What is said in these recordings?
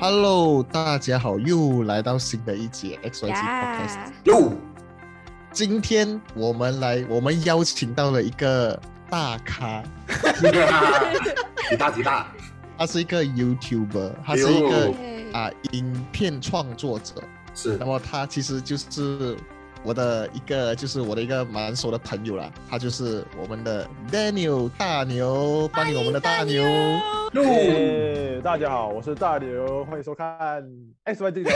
Hello，大家好，又来到新的一集 XYZ Podcast。呀，哟，今天我们来，我们邀请到了一个大咖，几大几大，他是一个 YouTuber，他是一个啊、影片创作者。是。那么他其实就是我的一个，就是我的一个蛮熟的朋友啦。他就是我们的 Daniel 大牛，欢迎我们的大牛。大家好，我是大牛，欢迎收看 XYZ 的这个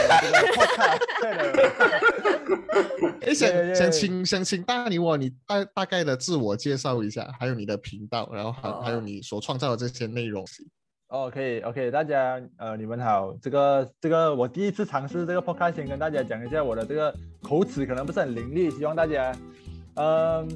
podcast。哎，想耶耶想请想请大牛哦，你大大概的自我介绍一下，还有你的频道，然后还、哦还有你所创造的这些内容。哦，可以，OK，大家呃，你们好，这个这个我第一次尝试这个 podcast，先跟大家讲一下我的这个口齿可能不是很伶俐，希望大家嗯、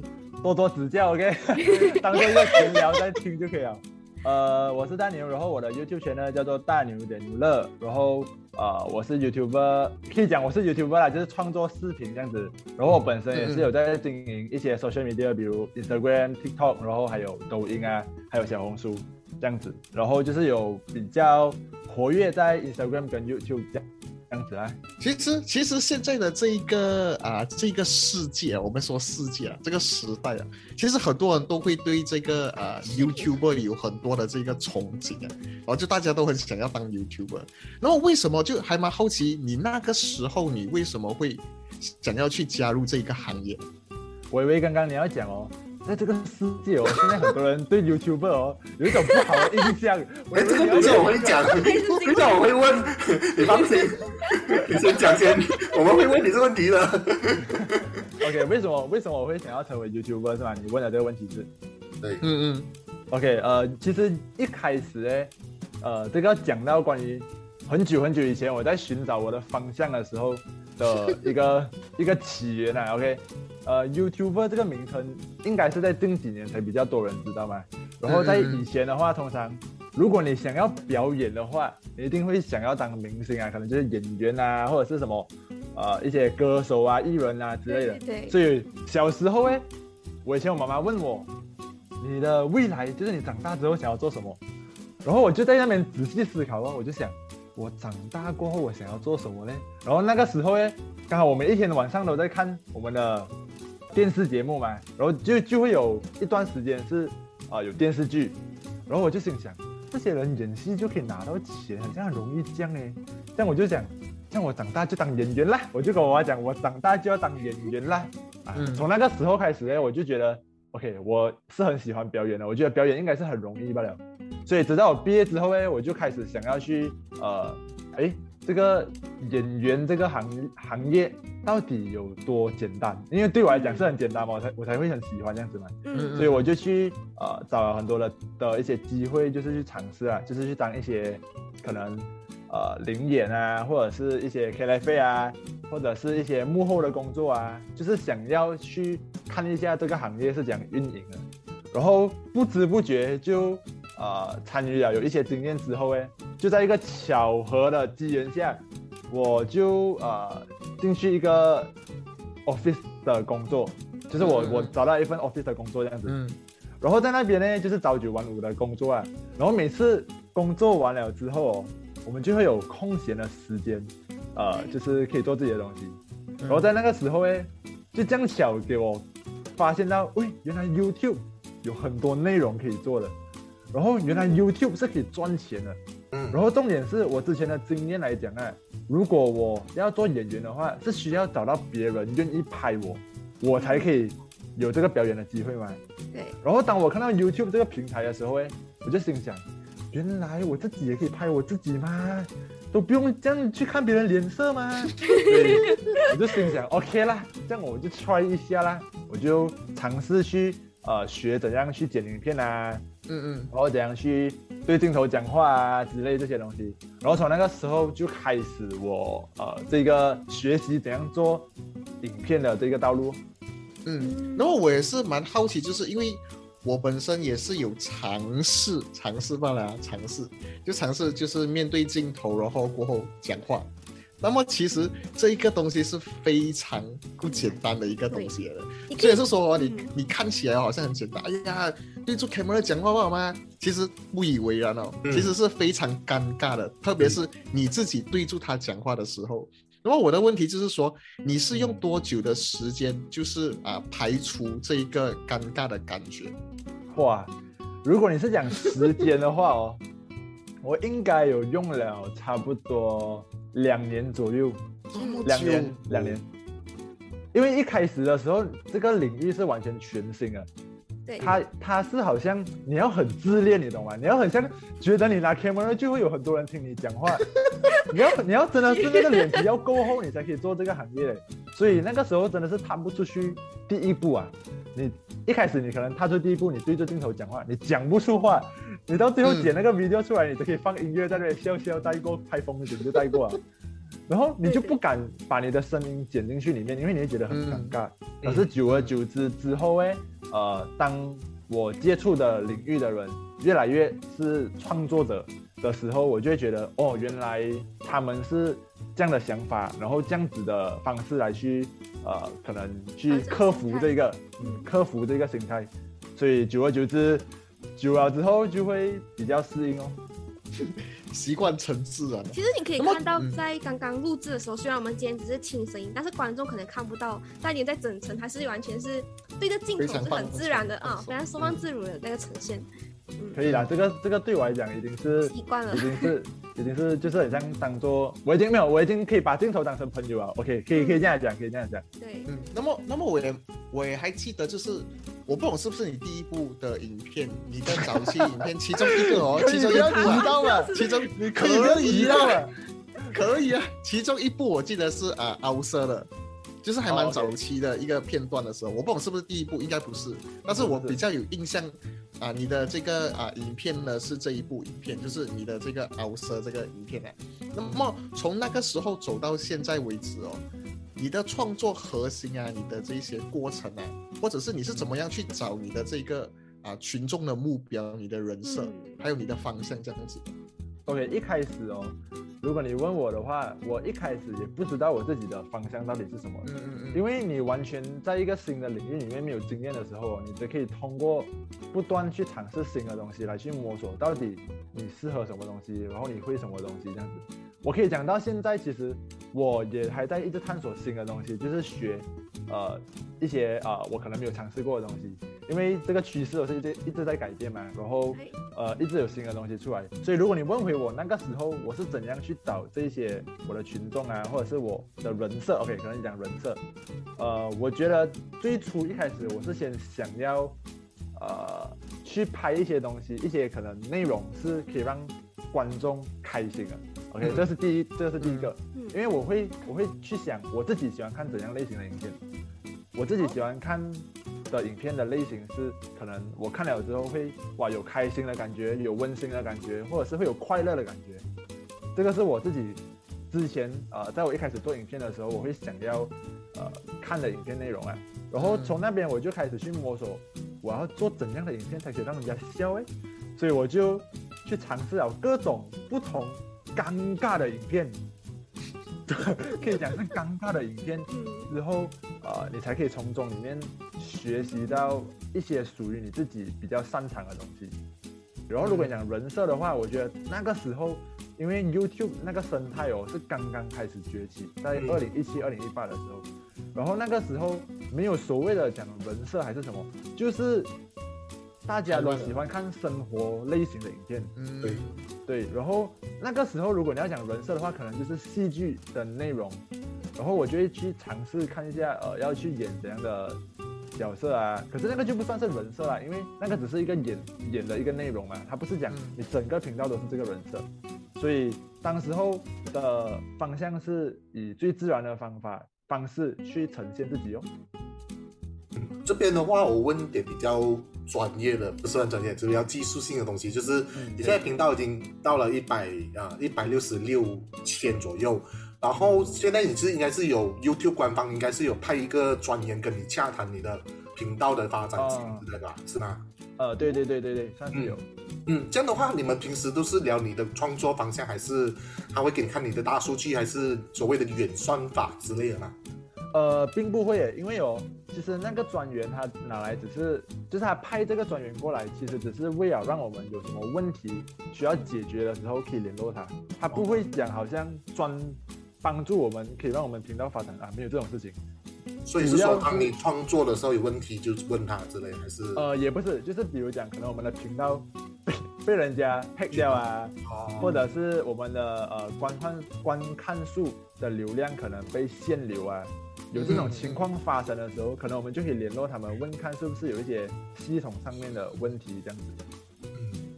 多多指教，OK，当做一个闲聊在听就可以了。呃，我是大牛，然后我的 YouTube 圈呢叫做大牛点娱乐，然后呃我是 YouTuber，可以讲我是 YouTuber 啦，就是创作视频这样子。然后我本身也是有在经营一些 social media，比如 Instagram、TikTok，然后还有抖音啊，还有小红书这样子。然后就是有比较活跃在 Instagram 跟 YouTube 这样这样子啊。其实其实现在的这一个啊这个世界，我们说世界啊这个时代啊，其实很多人都会对这个呃 YouTuber 有很多的这个憧憬啊，然后就大家都很想要当 YouTuber。那么为什么就还蛮好奇，你那个时候你为什么会想要去加入这个行业？我以为刚刚你要讲哦，在这个世界哦，现在很多人对 YouTuber 哦 有一种不好的印象。我 哎，这个不是我会讲，不是我会问，你放心，你先讲先，我们会问你这个问题的。OK，为什么为什么我会想要成为 YouTuber 是吧？你问的这个问题是对，嗯嗯 OK，呃，其实一开始呢，呃，这个要讲到关于很久很久以前我在寻找我的方向的时候的一个一个起源啊。OK，呃，YouTuber 这个名称应该是在近几年才比较多人知道嘛。然后在以前的话，通常如果你想要表演的话，你一定会想要当明星啊，可能就是演员啊，或者是什么呃一些歌手啊、艺人啊之类的。对对所以小时候哎，我以前我妈妈问我，你的未来就是你长大之后想要做什么，然后我就在那边仔细思考哦，我就想我长大过后我想要做什么呢？然后那个时候哎，刚好我们一天晚上都在看我们的电视节目嘛，然后就就会有一段时间是啊、有电视剧，然后我就心想，这些人演戏就可以拿到钱，好像很容易这样哎，这样我就想。像我长大就当演员啦，我就跟我妈讲，我长大就要当演员啦。啊，嗯从那个时候开始呢，我就觉得，OK，我是很喜欢表演的，我觉得表演应该是很容易罢了。所以直到我毕业之后呢，我就开始想要去呃，哎，这个演员这个行行业到底有多简单？因为对我来讲是很简单嘛，我才我才会很喜欢这样子嘛。嗯所以我就去呃找了很多的的一些机会，就是去尝试啊，就是去当一些可能呃领演啊，或者是一些 K F 啊，或者是一些幕后的工作啊，就是想要去看一下这个行业是怎样运营的。然后不知不觉就呃参与了有一些经验之后，哎，就在一个巧合的机缘下，我就呃进去一个 office 的工作，就是我嗯我找到一份 office 的工作这样子。嗯然后在那边呢，就是朝九晚五的工作啊。然后每次工作完了之后哦，我们就会有空闲的时间，呃，就是可以做自己的东西。然后在那个时候呢，就这样巧给我发现到，喂，原来 YouTube 有很多内容可以做的。然后原来 YouTube 是可以赚钱的。嗯然后重点是我之前的经验来讲啊，如果我要做演员的话，是需要找到别人愿意拍我，我才可以有这个表演的机会嘛。对，然后当我看到 YouTube 这个平台的时候，哎，我就心想，原来我自己也可以拍我自己吗？都不用这样去看别人脸色吗？对，我就心想 OK 啦，这样我就 try 一下啦，我就尝试去呃学怎样去剪影片啊，嗯嗯然后怎样去对镜头讲话啊之类这些东西。然后从那个时候就开始我呃这个学习怎样做影片的这个道路。嗯，然后我也是蛮好奇，就是因为我本身也是有尝试尝试罢了啊，尝试就尝试就是面对镜头，然后过后讲话。那么其实这一个东西是非常不简单的一个东西来的。你可以是说你嗯你看起来好像很简单，哎呀，对住 camera 讲话不好吗？其实不以为然哦，嗯其实是非常尴尬的，特别是你自己对住他讲话的时候。那么我的问题就是说，你是用多久的时间，就是啊排除这一个尴尬的感觉？哇，如果你是讲时间的话哦，我应该有用了差不多两年左右，两年久两年。因为一开始的时候，这个领域是完全全新的，对，它它是好像你要很自恋，你懂吗？你要很像觉得你拿 camera 就会有很多人听你讲话，你要你要真的是那个脸皮要够厚，你才可以做这个行业嘞。所以那个时候真的是踏不出去第一步啊！你一开始你可能踏出第一步，你对着镜头讲话，你讲不出话，你到最后嗯剪那个 video 出来，你就可以放音乐在那里笑笑带过，拍风景就带过啊。然后你就不敢把你的声音剪进去里面，因为你会觉得很尴尬。可是久而久之之后，哎，呃，当我接触的领域的人越来越是创作者的时候，我就会觉得，哦，原来他们是这样的想法，然后这样子的方式来去，呃，可能去克服这个，嗯，克服这个心态。所以久而久之，久了之后就会比较适应哦。习惯成自然。了。其实你可以看到，嗯。在刚刚录制的时候，虽然我们今天只是听声音，但是观众可能看不到，但你在整层还是完全是对着镜头是很自然的啊，非常收放自如的那个呈现，可以啦，这个这个对我来讲已经是习惯了已。经是已经是就是很像当做我已经没有我已经可以把镜头当成朋友了。OK，可以可以这样讲，可以这样讲。对，嗯，那么那么我也我也还记得，就是我不懂是不是你第一部的影片，你的早期影片其中一个哦，其中一部啊，道吗？其中你可可以不要以提到 啊，了。可以啊，其中一部我记得是啊凹色的，就是还蛮早期的一个片段的时候，我不懂是不是第一部，应该不是，但是我比较有印象啊，你的这个啊影片呢是这一部影片，就是你的这个凹色这个影片啊。那么从那个时候走到现在为止哦，你的创作核心啊，你的这些过程啊，或者是你是怎么样去找你的这个啊群众的目标、你的人设，嗯还有你的方向这样子。OK，一开始哦，如果你问我的话，我一开始也不知道我自己的方向到底是什么。嗯嗯嗯因为你完全在一个新的领域里面没有经验的时候，你只可以通过不断去尝试新的东西来去摸索到底你适合什么东西，然后你会什么东西这样子。我可以讲到现在，其实我也还在一直探索新的东西，就是学呃一些啊、呃我可能没有尝试过的东西，因为这个趋势都是一直一直在改变嘛，然后哎呃一直有新的东西出来。所以如果你问回我那个时候我是怎样去找这些我的群众啊，或者是我的人设，OK，可能讲人设，呃，我觉得最初一开始我是先想要呃去拍一些东西，一些可能内容是可以让观众开心的。OK，、嗯。这是第一，这是第一个，嗯。因为我会我会去想我自己喜欢看怎样类型的影片，我自己喜欢看的影片的类型是可能我看了之后会哇有开心的感觉，有温馨的感觉，或者是会有快乐的感觉，这个是我自己之前呃在我一开始做影片的时候，我会想要呃看的影片内容啊，然后从那边我就开始去摸索我要做怎样的影片才可以让人家笑哎，所以我就去尝试了各种不同尴尬的影片，可以讲是尴尬的影片嗯，之后，呃，你才可以从中里面学习到一些属于你自己比较擅长的东西。然后，如果你讲人设的话，我觉得那个时候，因为 YouTube 那个生态哦是刚刚开始崛起，在嗯。二零一七、二零一八的时候，然后那个时候没有所谓的讲人设还是什么，就是大家都喜欢看生活类型的影片。嗯，对对，然后那个时候如果你要讲人设的话，可能就是戏剧的内容，然后我就会去尝试看一下，呃，要去演怎样的角色啊。可是那个就不算是人设啦，因为那个只是一个演演的一个内容嘛，它不是讲嗯你整个频道都是这个人设。所以当时候的方向是以最自然的方法方式去呈现自己哦。这边的话，我问点比较专业的，不算专业，就是比较技术性的东西。就是嗯你现在频道已经到了一百啊一百六十六千左右，然后现在你是应该是有 YouTube 官方应该是有派一个专员跟你洽谈你的频道的发展哦之类的吧？是吗？呃，对对对对对，算是有。嗯，这样的话，你们平时都是聊你的创作方向，还是他会给你看你的大数据，还是所谓的远算法之类的吗？呃，并不会耶，因为有，其实那个专员他拿来只是，就是他派这个专员过来，其实只是为了让我们有什么问题需要解决的时候可以联络他，他不会讲好像专帮助我们，可以让我们频道发展啊，没有这种事情。所以是说，当你创作的时候有问题，就问他之类，还是？呃，也不是，就是比如讲，可能我们的频道被被人家 hack 掉啊，哦或者是我们的呃观看观看数的流量可能被限流啊，有这种情况发生的时候，可能我们就可以联络他们，问看是不是有一些系统上面的问题这样子。嗯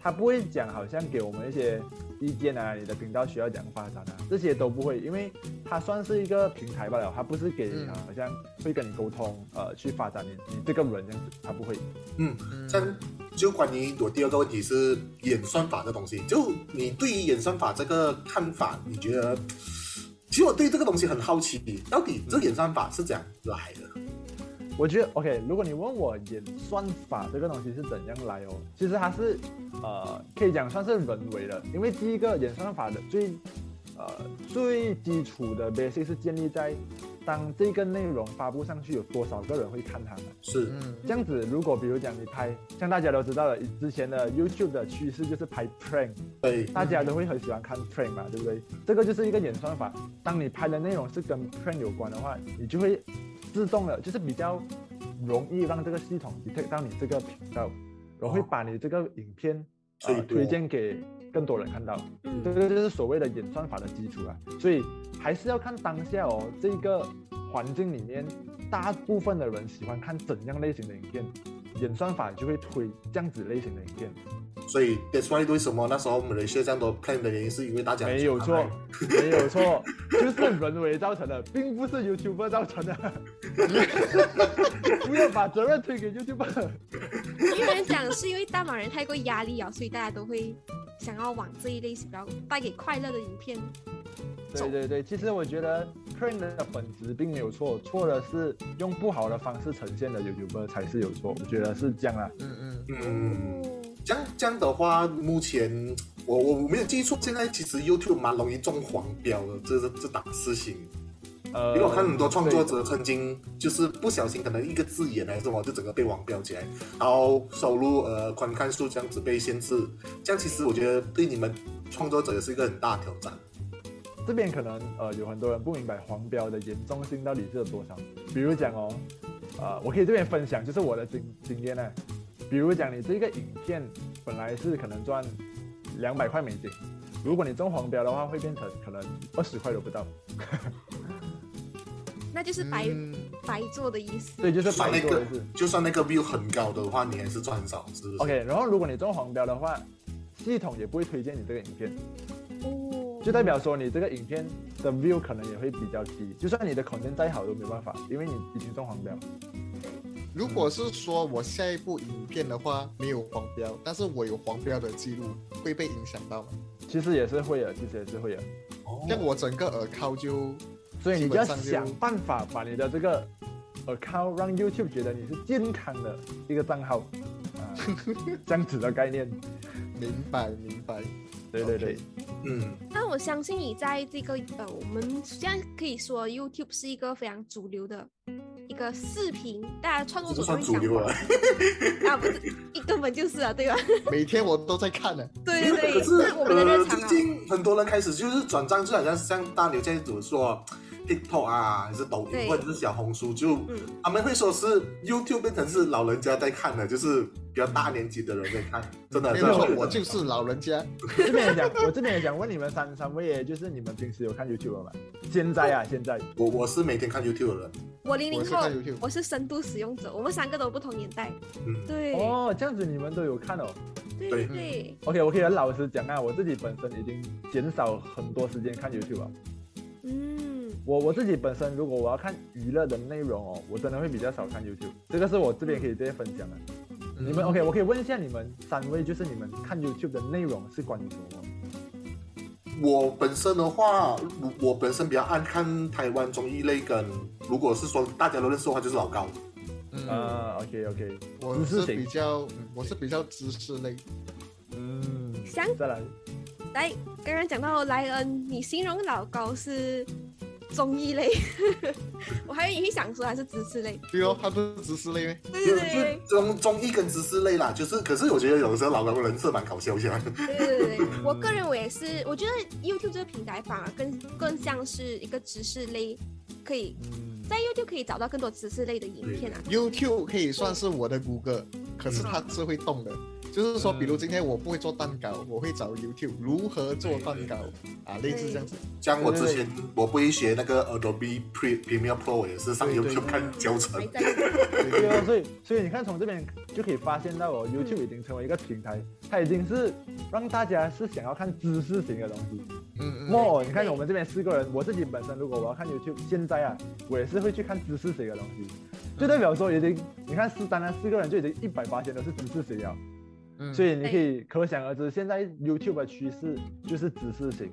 他不会讲好像给我们一些意见啊，你的频道需要怎样发展啊，这些都不会，因为它算是一个平台罢了，他不是给好像会跟你沟通，呃，去发展你你这个人这样子，他不会。嗯，这样就关于我第二个问题是演算法的东西，就你对于演算法这个看法，你觉得？其实我对这个东西很好奇，到底这个演算法是怎样来的？我觉得 OK，如果你问我演算法这个东西是怎样来哦，其实它是呃可以讲算是人为的，因为第一个演算法的最呃最基础的 basic 是建立在当这个内容发布上去有多少个人会看它呢。是，嗯这样子，如果比如讲你拍，像大家都知道的，之前的 YouTube 的趋势就是拍 prank，对，大家都会很喜欢看 prank 嘛，对不对？这个就是一个演算法。当你拍的内容是跟 prank 有关的话，你就会自动的，就是比较容易让这个系统 detect 到你这个频道，然后会把你这个影片、推荐给更多人看到。嗯这个就是所谓的演算法的基础啊。所以还是要看当下哦，这个环境里面，大部分的人喜欢看怎样类型的影片，演算法就会推这样子类型的影片。所以 that's why 为什么那时候马来西亚这样多 plan 的原因，是因为大家没有错，没有错，就是人为造成的，并不是 YouTuber 造成的。不要把责任推给 YouTuber。有人讲是因为大马人太过压力啊，所以大家都会想要往这一类比较带给快乐的影片。对对对，其实我觉得 prank 的本质并没有错，错的是用不好的方式呈现的 YouTuber 才是有错。我觉得是这样啊。嗯嗯，嗯，哦这样这样的话，目前我我没有记错，现在其实 YouTube 蛮容易中黄标的，这这这档事情。呃，因为我看很多创作者曾经就是不小心，可能一个字眼还是什么，就整个被网标起来，然后收入呃观看数这样子被限制，这样其实我觉得对你们创作者也是一个很大的挑战。这边可能呃有很多人不明白黄标的严重性到底是有多少。比如讲哦，呃，我可以这边分享就是我的经经验呢。比如讲你这个影片本来是可能赚两百块美金，如果你中黄标的话，会变成可能二十块都不到。那就是白、嗯白做的意思。对，就是白做的是。就算那个 view 很高的话，你还是赚很少，是不是 OK，然后如果你中黄标的话，系统也不会推荐你这个影片，哦，就代表说你这个影片的 view 可能也会比较低。就算你的 content 再好都没办法，因为你已经中黄标。如果是说我下一部影片的话没有黄标，但是我有黄标的记录，会被影响到吗？其实也是会的，其实也是会的。哦像我整个 account 就所以你就要想办法把你的这个 account 让 YouTube 觉得你是健康的一个账号，啊，这样子的概念。明白明白。对对对嗯，那我相信你在这个呃，我们现在可以说 YouTube 是一个非常主流的一个视频，大家创作这者都会想算主流啊。啊，不是，一根本就是啊，对吧？每天我都在看呢。对对对，可是是我们的日呃，常啊。最近很多人开始就是转账，就好像是像大牛现在怎么说，TikTok 啊，还是抖音或者是小红书，就、嗯。他们会说是 YouTube 变成是老人家在看的，就是比较大年纪的人在看，真的，没有错，我就是老人家。这边也讲，我这边也想问你们三三位，耶，就是你们平时有看 YouTube 吗？现在啊，现在。我我是每天看 YouTube 的人，我零零后我是深度使用者，我们三个都不同年代。嗯，对，哦，这样子你们都有看哦。对对。对，OK，我可以很老实讲啊，我自己本身已经减少很多时间看 YouTube 了。嗯，我我自己本身，如果我要看娱乐的内容哦，我真的会比较少看 YouTube。这个是我这边可以直接分享的。你们 OK，我可以问一下你们三位，就是你们看 YouTube 的内容是关于什么？我本身的话，我我本身比较爱看台湾综艺类，跟如果是说大家都认识的话，就是老高。嗯，啊，OK OK，我是比较，嗯我是比较知识类。嗯，香再来，来，刚刚讲到莱恩，你形容老高是综艺类，我还以为你会想说他是知识类。对哦，它不是知识类吗？对就对对综综艺跟知识类啦，就是可是我觉得有的时候老高的人设蛮搞笑一下。对对对对，我个人我也是，我觉得 YouTube 这个平台反而更更像是一个知识类，可以嗯，在 YouTube 可以找到更多知识类的影片啊。YouTube 可以算是我的谷歌，可是它是会动的。就是说，嗯比如今天我不会做蛋糕，我会找 YouTube 如何做蛋糕。啊，类似这样子。像我之前我不会学那个 Adobe Pre Premiere Pro，我也是上 YouTube 看教程。对哦，所以所以你看从这边就可以发现到哦，YouTube 已经成为一个平台，它已经是让大家是想要看知识型的东西。嗯嗯，莫，你看我们这边四个人，我自己本身如果我要看 YouTube，现在啊，我也是会去看知识型的东西，就代表说已经，你看四单单四个人就已经一百八千都是知识型了，嗯。所以你可以可想而知，现在 YouTube 的趋势就是知识型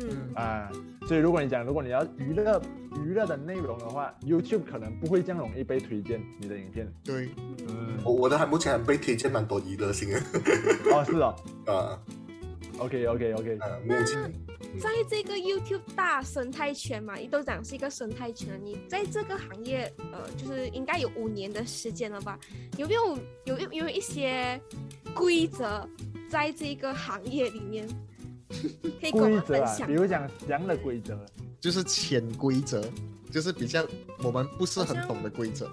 嗯，啊，所以如果你讲，如果你要娱乐娱乐的内容的话，YouTube 可能不会这样容易被推荐你的影片。对，嗯，我我的还目前还被推荐蛮多娱乐性的，哦，是哦。啊，OK OK OK，呃，目前在这个 YouTube 大生态圈嘛，你都讲是一个生态圈，你在这个行业，呃，就是应该有五年的时间了吧？有没有有有有一些规则在这个行业里面，可以跟我规则啊，们分享比？如讲这样的规则，就是潜规则，就是比较我们不是很懂的规则。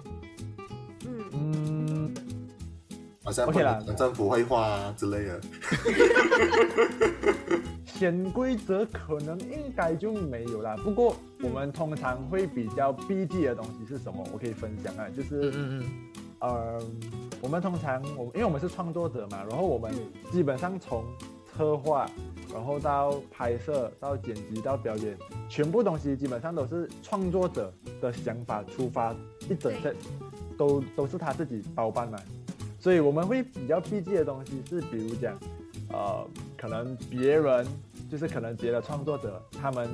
OK 啦政府绘画啊之类的。潜规则可能应该就没有啦。不过我们通常会比较避忌的东西是什么？我可以分享啊，就是嗯嗯呃，我们通常我因为我们是创作者嘛，然后我们嗯基本上从策划，然后到拍摄，到剪辑，到表演，全部东西基本上都是创作者的想法出发，一整 set 都都是他自己包办嘛。所以我们会比较避忌的东西是，比如讲，呃，可能别人就是可能别的创作者他们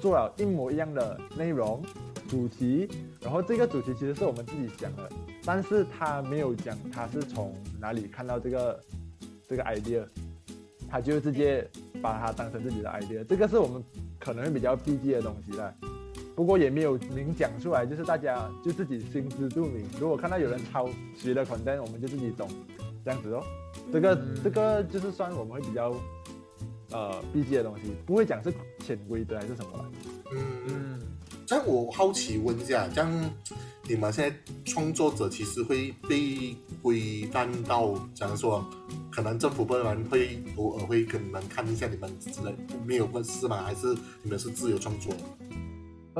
做了一模一样的内容主题，然后这个主题其实是我们自己想的，但是他没有讲他是从哪里看到这个这个 idea，他就直接把它当成自己的 idea，这个是我们可能会比较避忌的东西啦。不过也没有明讲出来，就是大家就自己心知肚明。如果看到有人抄袭的 content，我们就自己懂，这样子哦。这个、嗯这个就是算我们会比较呃避忌的东西，不会讲是潜规则还是什么啦。嗯，嗯这样我好奇问一下，这样你们现在创作者其实会被规范到，假如说，可能政府部门会偶尔会跟你们看一下你们之类，没有问是吗？还是你们是自由创作？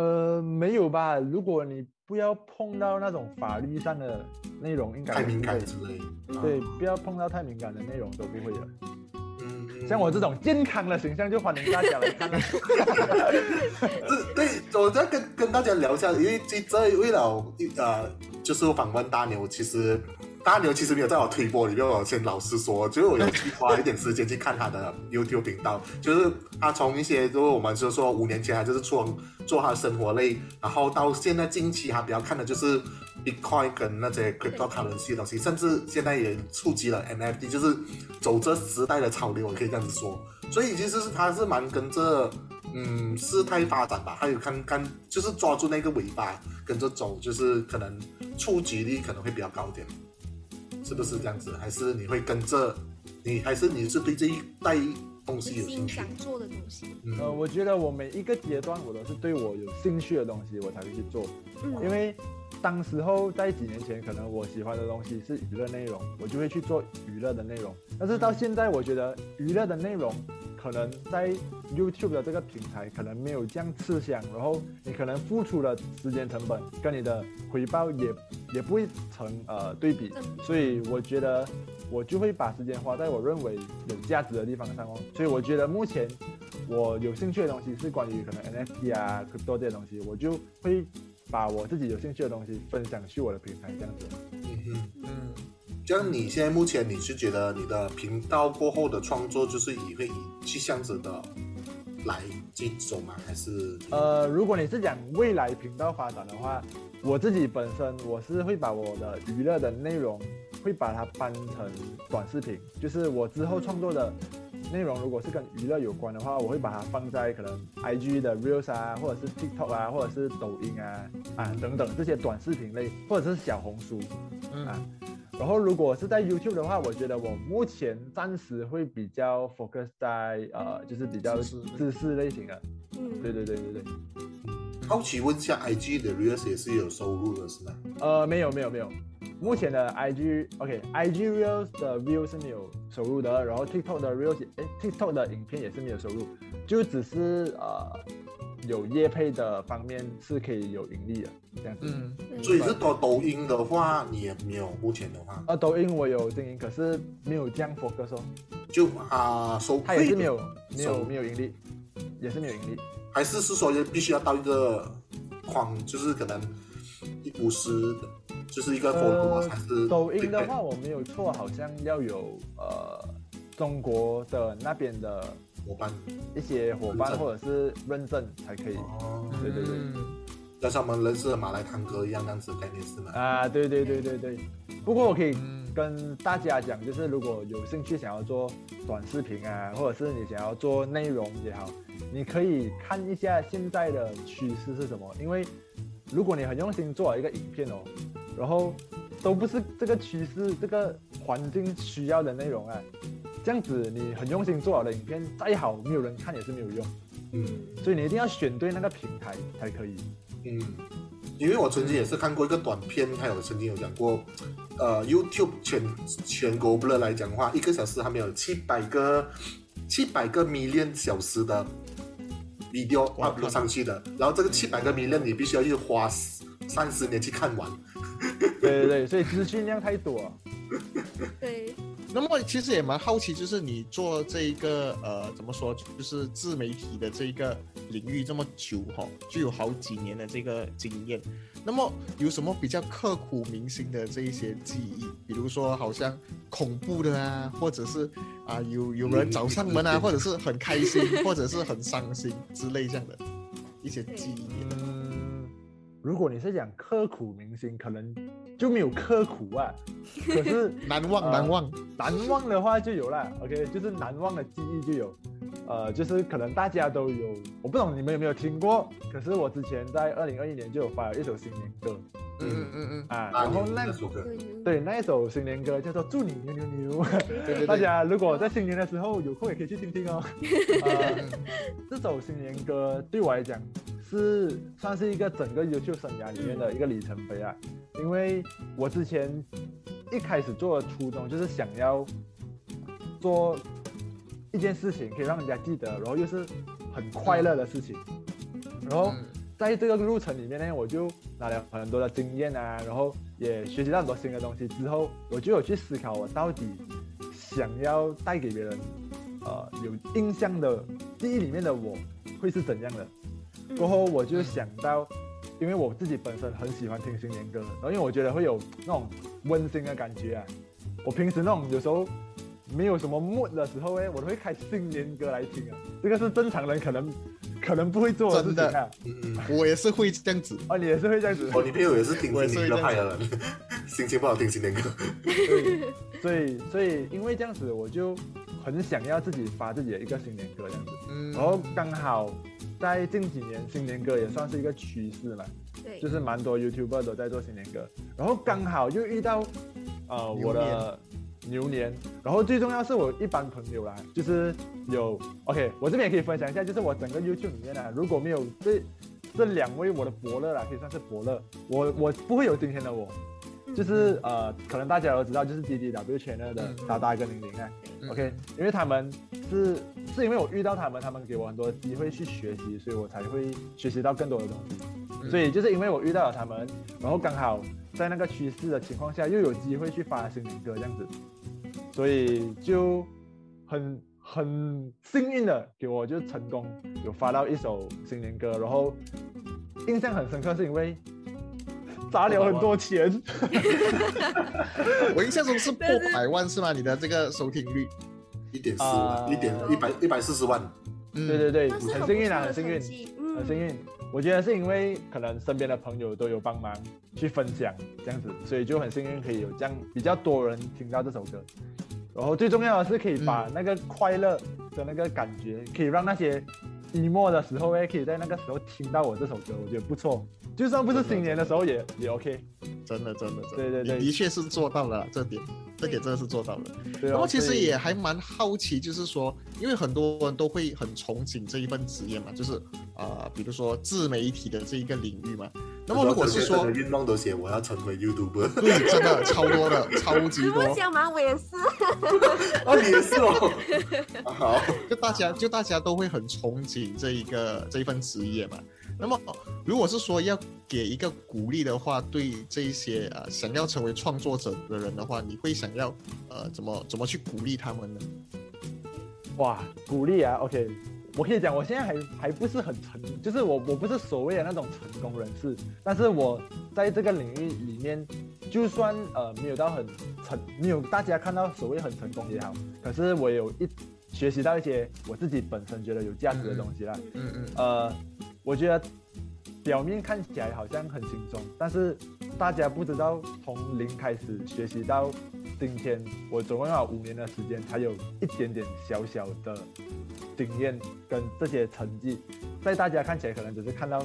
呃，没有吧？如果你不要碰到那种法律上的内容，应该太敏感之类？啊对，，不要碰到太敏感的内容都不会的。嗯，嗯像我这种健康的形象，就欢迎大家来看。是对，我在跟跟大家聊一下，因为这这为了呃，就是访问大牛，其实大牛其实没有在我推播里面，我先老实说，就是我有去花一点时间去看他的 YouTube 频道，就是他从一些就是我们就是说五年前他就是做做他的生活类，然后到现在近期他比较看的就是 Bitcoin 跟那些 cryptocurrency 的东西，甚至现在也触及了 NFT，就是走这时代的潮流，我可以这样子说。所以其实是他是蛮跟着嗯事态发展吧，还有看看就是抓住那个尾巴跟着走，就是可能触及率可能会比较高一点，是不是这样子？还是你会跟着你，还是你是对这一代东西有兴趣想？做的东西，呃，嗯我觉得我每一个阶段，我都是对我有兴趣的东西，我才会去做。嗯，因为当时候在几年前，可能我喜欢的东西是娱乐内容，我就会去做娱乐的内容。但是到现在，我觉得娱乐的内容可能在 YouTube 的这个平台可能没有这样吃香，然后你可能付出的时间成本跟你的回报也也不会成呃对比，所以我觉得我就会把时间花在我认为有价值的地方上哦。所以我觉得目前我有兴趣的东西是关于可能 NFT 啊、crypto 这些东西，我就会把我自己有兴趣的东西分享去我的平台这样子。嗯哼。嗯，这样你现在目前你是觉得你的频道过后的创作就是以会以去这样子的来进走吗？还是呃，如果你是讲未来频道发展的话，我自己本身我是会把我的娱乐的内容会把它搬成短视频，就是我之后创作的内容，如果是跟娱乐有关的话，我会把它放在可能 IG 的 Reels 啊，或者是 TikTok 啊，或者是抖音啊啊等等这些短视频类，或者是小红书嗯啊。然后如果是在 YouTube 的话，我觉得我目前暂时会比较 focus 在呃，就是比较知识类知识类型的。嗯，对对对对对。好奇问一下，IG 的 Reels 也是有收入的是吗？呃，没有没有没有，目前的 IG OK，IG Reels 的 view 是没有收入的，然后 TikTok 的 Reels 哎 TikTok 的影片也是没有收入，就只是呃有业配的方面是可以有盈利的这样子。嗯，所以是抖抖音的话，你也没有目前的话，呃，抖音我有经营，可是没有这样 focus 哦，就啊收费它也是没有没有没有盈利，也是没有盈利。还是是说必须要到一个框，就是可能一五十，就是一个 follow 呃还是抖音的话，我没有错，好像要有呃中国的那边的伙伴一些伙伴或者是认证才可以。哦，对对对嗯就像我们认识的马来堂哥一样，这样子的概念是吗？啊，对对对对对。不过我可以嗯跟大家讲，就是如果有兴趣想要做短视频啊，或者是你想要做内容也好，你可以看一下现在的趋势是什么。因为如果你很用心做一个影片哦，然后都不是这个趋势、这个环境需要的内容啊，这样子你很用心做好的影片再好，没有人看也是没有用。嗯所以你一定要选对那个平台才可以。嗯，因为我曾经也是看过一个短片，他有曾经有讲过，呃，YouTube 全全国不来讲的话，一个小时他们有七百个七百个 million 小时的 video upload 上去的，然后这个七百个 million 你必须要去花三十年去看完。对对对，所以资讯量太多了。对，那么其实也蛮好奇，就是你做这一个呃，怎么说，就是自媒体的这一个领域这么久哈、就有好几年的这个经验。那么有什么比较刻骨铭心的这一些记忆？比如说好像恐怖的啊，或者是啊有有人找上门啊，或者是很开心，或者是很伤心之类这样的一些记忆。嗯，如果你是讲刻苦铭心，可能就没有刻苦啊。可是难忘呃难忘，难忘的话就有了，OK，就是难忘的记忆就有。呃，就是可能大家都有，我不懂你们有没有听过，可是我之前在二零二一年就有发了一首新年歌嗯嗯嗯嗯，啊，啊，然后那那首歌，对对那一首新年歌叫做祝你牛牛牛。对对对，大家如果在新年的时候有空也可以去听听哦。呃，这首新年歌对我来讲是算是一个整个 YouTube 生涯里面的一个里程碑啊，因为我之前一开始做的初衷就是想要做一件事情可以让人家记得，然后又是很快乐的事情，然后。在这个路程里面呢，我就拿了很多的经验啊，然后也学习到很多新的东西。之后，我就有去思考，我到底想要带给别人，呃，有印象的记忆里面的我会是怎样的。嗯过后，我就想到，因为我自己本身很喜欢听新年歌，然后因为我觉得会有那种温馨的感觉啊。我平时那种有时候没有什么 mood 的时候哎，我都会开新年歌来听啊。这个是正常人可能可能不会做的事情啊。嗯嗯。我也是会这样子。哦，你也是会这样子。哦，你朋友也是听新年歌派的人，心情不好听新年歌。对，所以所以因为这样子，我就很想要自己发自己的一个新年歌这样子。嗯，然后刚好在近几年，新年歌也算是一个趋势嘛，对，就是蛮多 YouTuber 都在做新年歌。然后刚好又遇到呃我的牛年，然后最重要是我一般朋友啦，就是有 OK，我这边也可以分享一下，就是我整个 YouTube 里面啊，如果没有这这两位我的伯乐啦，可以算是伯乐，我我不会有今天的我。嗯。就是呃，可能大家都知道，就是 D D W Channel 的嗯。达达跟玲玲啊、嗯。O k 因为他们是是因为我遇到他们，他们给我很多机会去学习，所以我才会学习到更多的东西。嗯。所以就是因为我遇到了他们，然后刚好在那个趋势的情况下，又有机会去发新年歌这样子，所以就很很幸运的给我就成功有发到一首新年歌，然后印象很深刻是因为砸了很多钱。我印象中是破百万是吗？你的这个收听率？一点四一点一百一百四十万，嗯对对对，很幸运啊，很幸运很幸运，我觉得是因为可能身边的朋友都有帮忙去分享这样子，所以就很幸运可以有这样比较多人听到这首歌。然后最重要的是可以把那个快乐的那个感觉，可以让那些 emo 的时候哎，可以在那个时候听到我这首歌，我觉得不错。就算不是新年的时候也也 OK。真的真的真的，对对对的确是做到了这点，这点真的是做到了。对哦，然后其实也还蛮好奇，就是说，因为很多人都会很憧憬这一份职业嘛，就是啊、呃比如说自媒体的这一个领域嘛。那么如果是说很多，愿望都写我要成为 YouTuber，对，真的超多的，超级多我，想嘛，我也是，啊，你也是哦，啊 好，就大家就大家都会很憧憬这一个这一份职业嘛。那么如果是说要给一个鼓励的话，对这一些呃想要成为创作者的人的话，你会想要呃怎么怎么去鼓励他们呢？哇，鼓励啊，OK，我可以讲，我现在还还不是很成，就是我我不是所谓的那种成功人士，但是我在这个领域里面，就算呃没有到很成，没有大家看到所谓很成功也好，可是我有一学习到一些我自己本身觉得有价值的东西啦。嗯嗯呃，我觉得表面看起来好像很轻松，但是大家不知道从零开始学习到今天，我总共要五年的时间，才有一点点小小的经验跟这些成绩，在大家看起来可能只是看到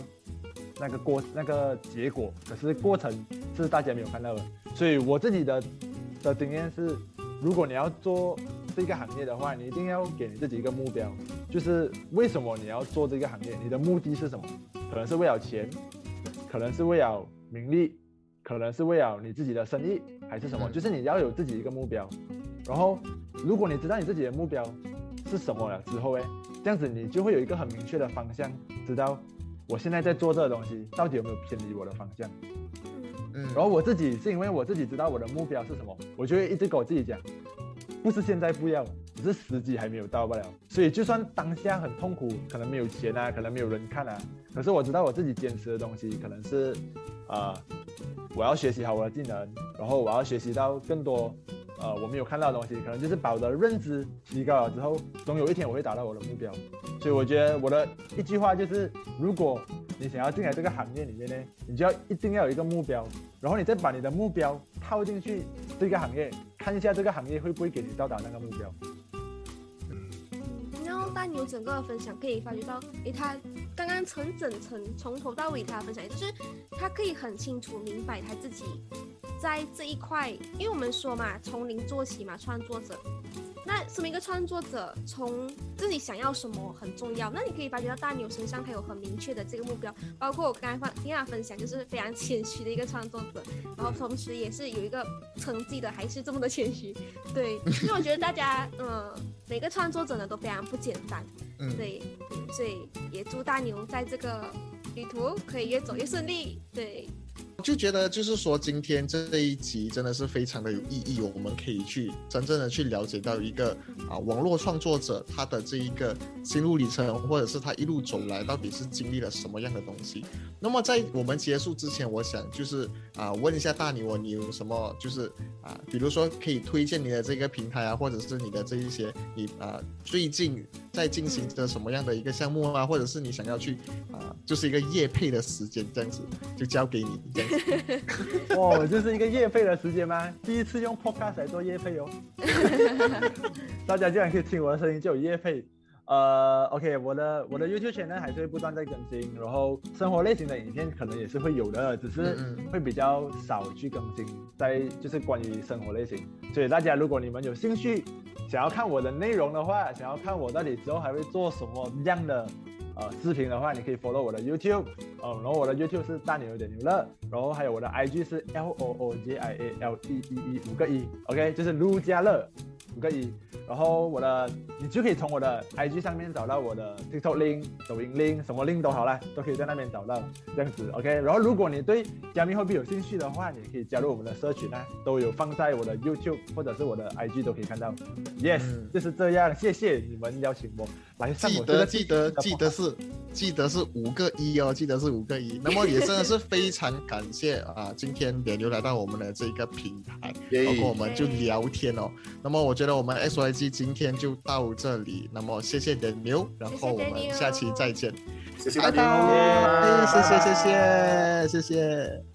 那个过那个结果，可是过程是大家没有看到的。所以我自己的的经验是，如果你要做这个行业的话，你一定要给你自己一个目标，就是为什么你要做这个行业，你的目的是什么？可能是为了钱，可能是为了名利，可能是为了你自己的生意，还是什么？就是你要有自己一个目标。然后，如果你知道你自己的目标是什么了之后，哎，这样子你就会有一个很明确的方向，知道我现在在做这个东西到底有没有偏离我的方向。嗯嗯，然后我自己是因为我自己知道我的目标是什么，我就会一直跟我自己讲，不是现在不要，只是时机还没有到罢了。所以就算当下很痛苦，可能没有钱啊，可能没有人看啊，可是我知道我自己坚持的东西可能是，呃，我要学习好我的技能，然后我要学习到更多。呃，我没有看到的东西，可能就是把我的认知提高了之后，总有一天我会达到我的目标。所以我觉得我的一句话就是，如果你想要进来这个行业里面呢，你就要一定要有一个目标，然后你再把你的目标套进去这个行业，看一下这个行业会不会给你到达那个目标。然后大牛整个分享可以发觉到，诶，他刚刚从整层从头到尾他分享，就是他可以很清楚明白他自己在这一块，因为我们说嘛，从零做起嘛，创作者。那身为一个创作者，从自己想要什么很重要。那你可以发觉到大牛身上他有很明确的这个目标，包括我刚才放听他分享，就是非常谦虚的一个创作者，然后同时也是有一个成绩的，还是这么的谦虚。对，因为我觉得大家，嗯、每个创作者呢都非常不简单。嗯对，嗯，所以也祝大牛在这个旅途可以越走越顺利。对，就觉得就是说，今天这一集真的是非常的有意义，我们可以去真正的去了解到一个啊网络创作者他的这一个心路历程，或者是他一路走来到底是经历了什么样的东西。那么在我们结束之前，我想就是啊问一下大牛，你有什么就是啊，比如说可以推荐你的这个平台啊，或者是你的这一些你啊最近在进行着什么样的一个项目啊，或者是你想要去啊就是一个业配的时间这样子，就交给你这样子。哦，这是一个夜配的时间吗？第一次用 podcast 来做夜配哦，大家竟然可以听我的声音就有夜配。呃，OK，我的我的 YouTube 频道还是会不断在更新，然后生活类型的影片可能也是会有的，只是会比较少去更新，在就是关于生活类型。所以大家如果你们有兴趣想要看我的内容的话，想要看我到底之后还会做什么样的呃视频的话，你可以 follow 我的 YouTube，呃，然后我的 YouTube 是大牛有点牛乐，然后还有我的 IG 是 L O O J I A L E E E 五个一，OK，就是卢家乐。五个一，然后我的你就可以从我的 IG 上面找到我的 TikTok link、抖音 link，什么 link 都好啦，都可以在那边找到，这样子 OK。然后如果你对加密货币有兴趣的话，你可以加入我们的社群啊，都有放在我的 YouTube 或者是我的 IG 都可以看到。Yes，、嗯就是这样，谢谢你们邀请我。来上记得记得记得是记得是五个一哦，记得是五个一。那么也真的是非常感谢啊，今天点牛来到我们的这个平台，耶包括我们就聊天哦。那么我觉得我们 SYG 今天就到这里，那么谢谢点牛，然后我们下期再见，谢谢拜大家。哦，拜，谢谢谢谢谢谢。